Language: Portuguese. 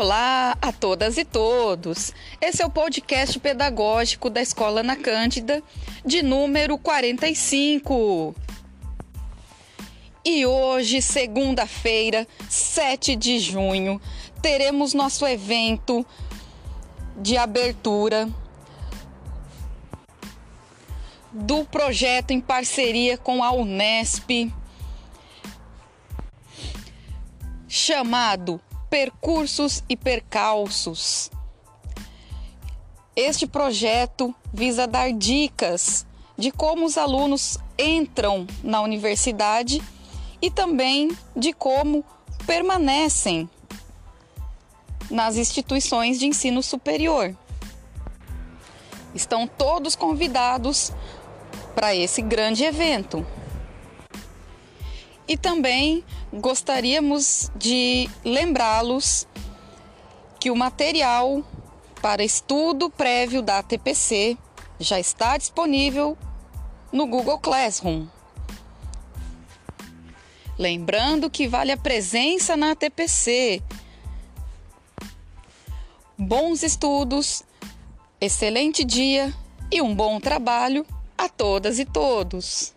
Olá a todas e todos. Esse é o podcast pedagógico da Escola Ana Cândida, de número 45. E hoje, segunda-feira, 7 de junho, teremos nosso evento de abertura do projeto em parceria com a Unesp chamado Percursos e Percalços. Este projeto visa dar dicas de como os alunos entram na universidade e também de como permanecem nas instituições de ensino superior. Estão todos convidados para esse grande evento. E também gostaríamos de lembrá-los que o material para estudo prévio da ATPC já está disponível no Google Classroom. Lembrando que vale a presença na ATPC. Bons estudos, excelente dia e um bom trabalho a todas e todos.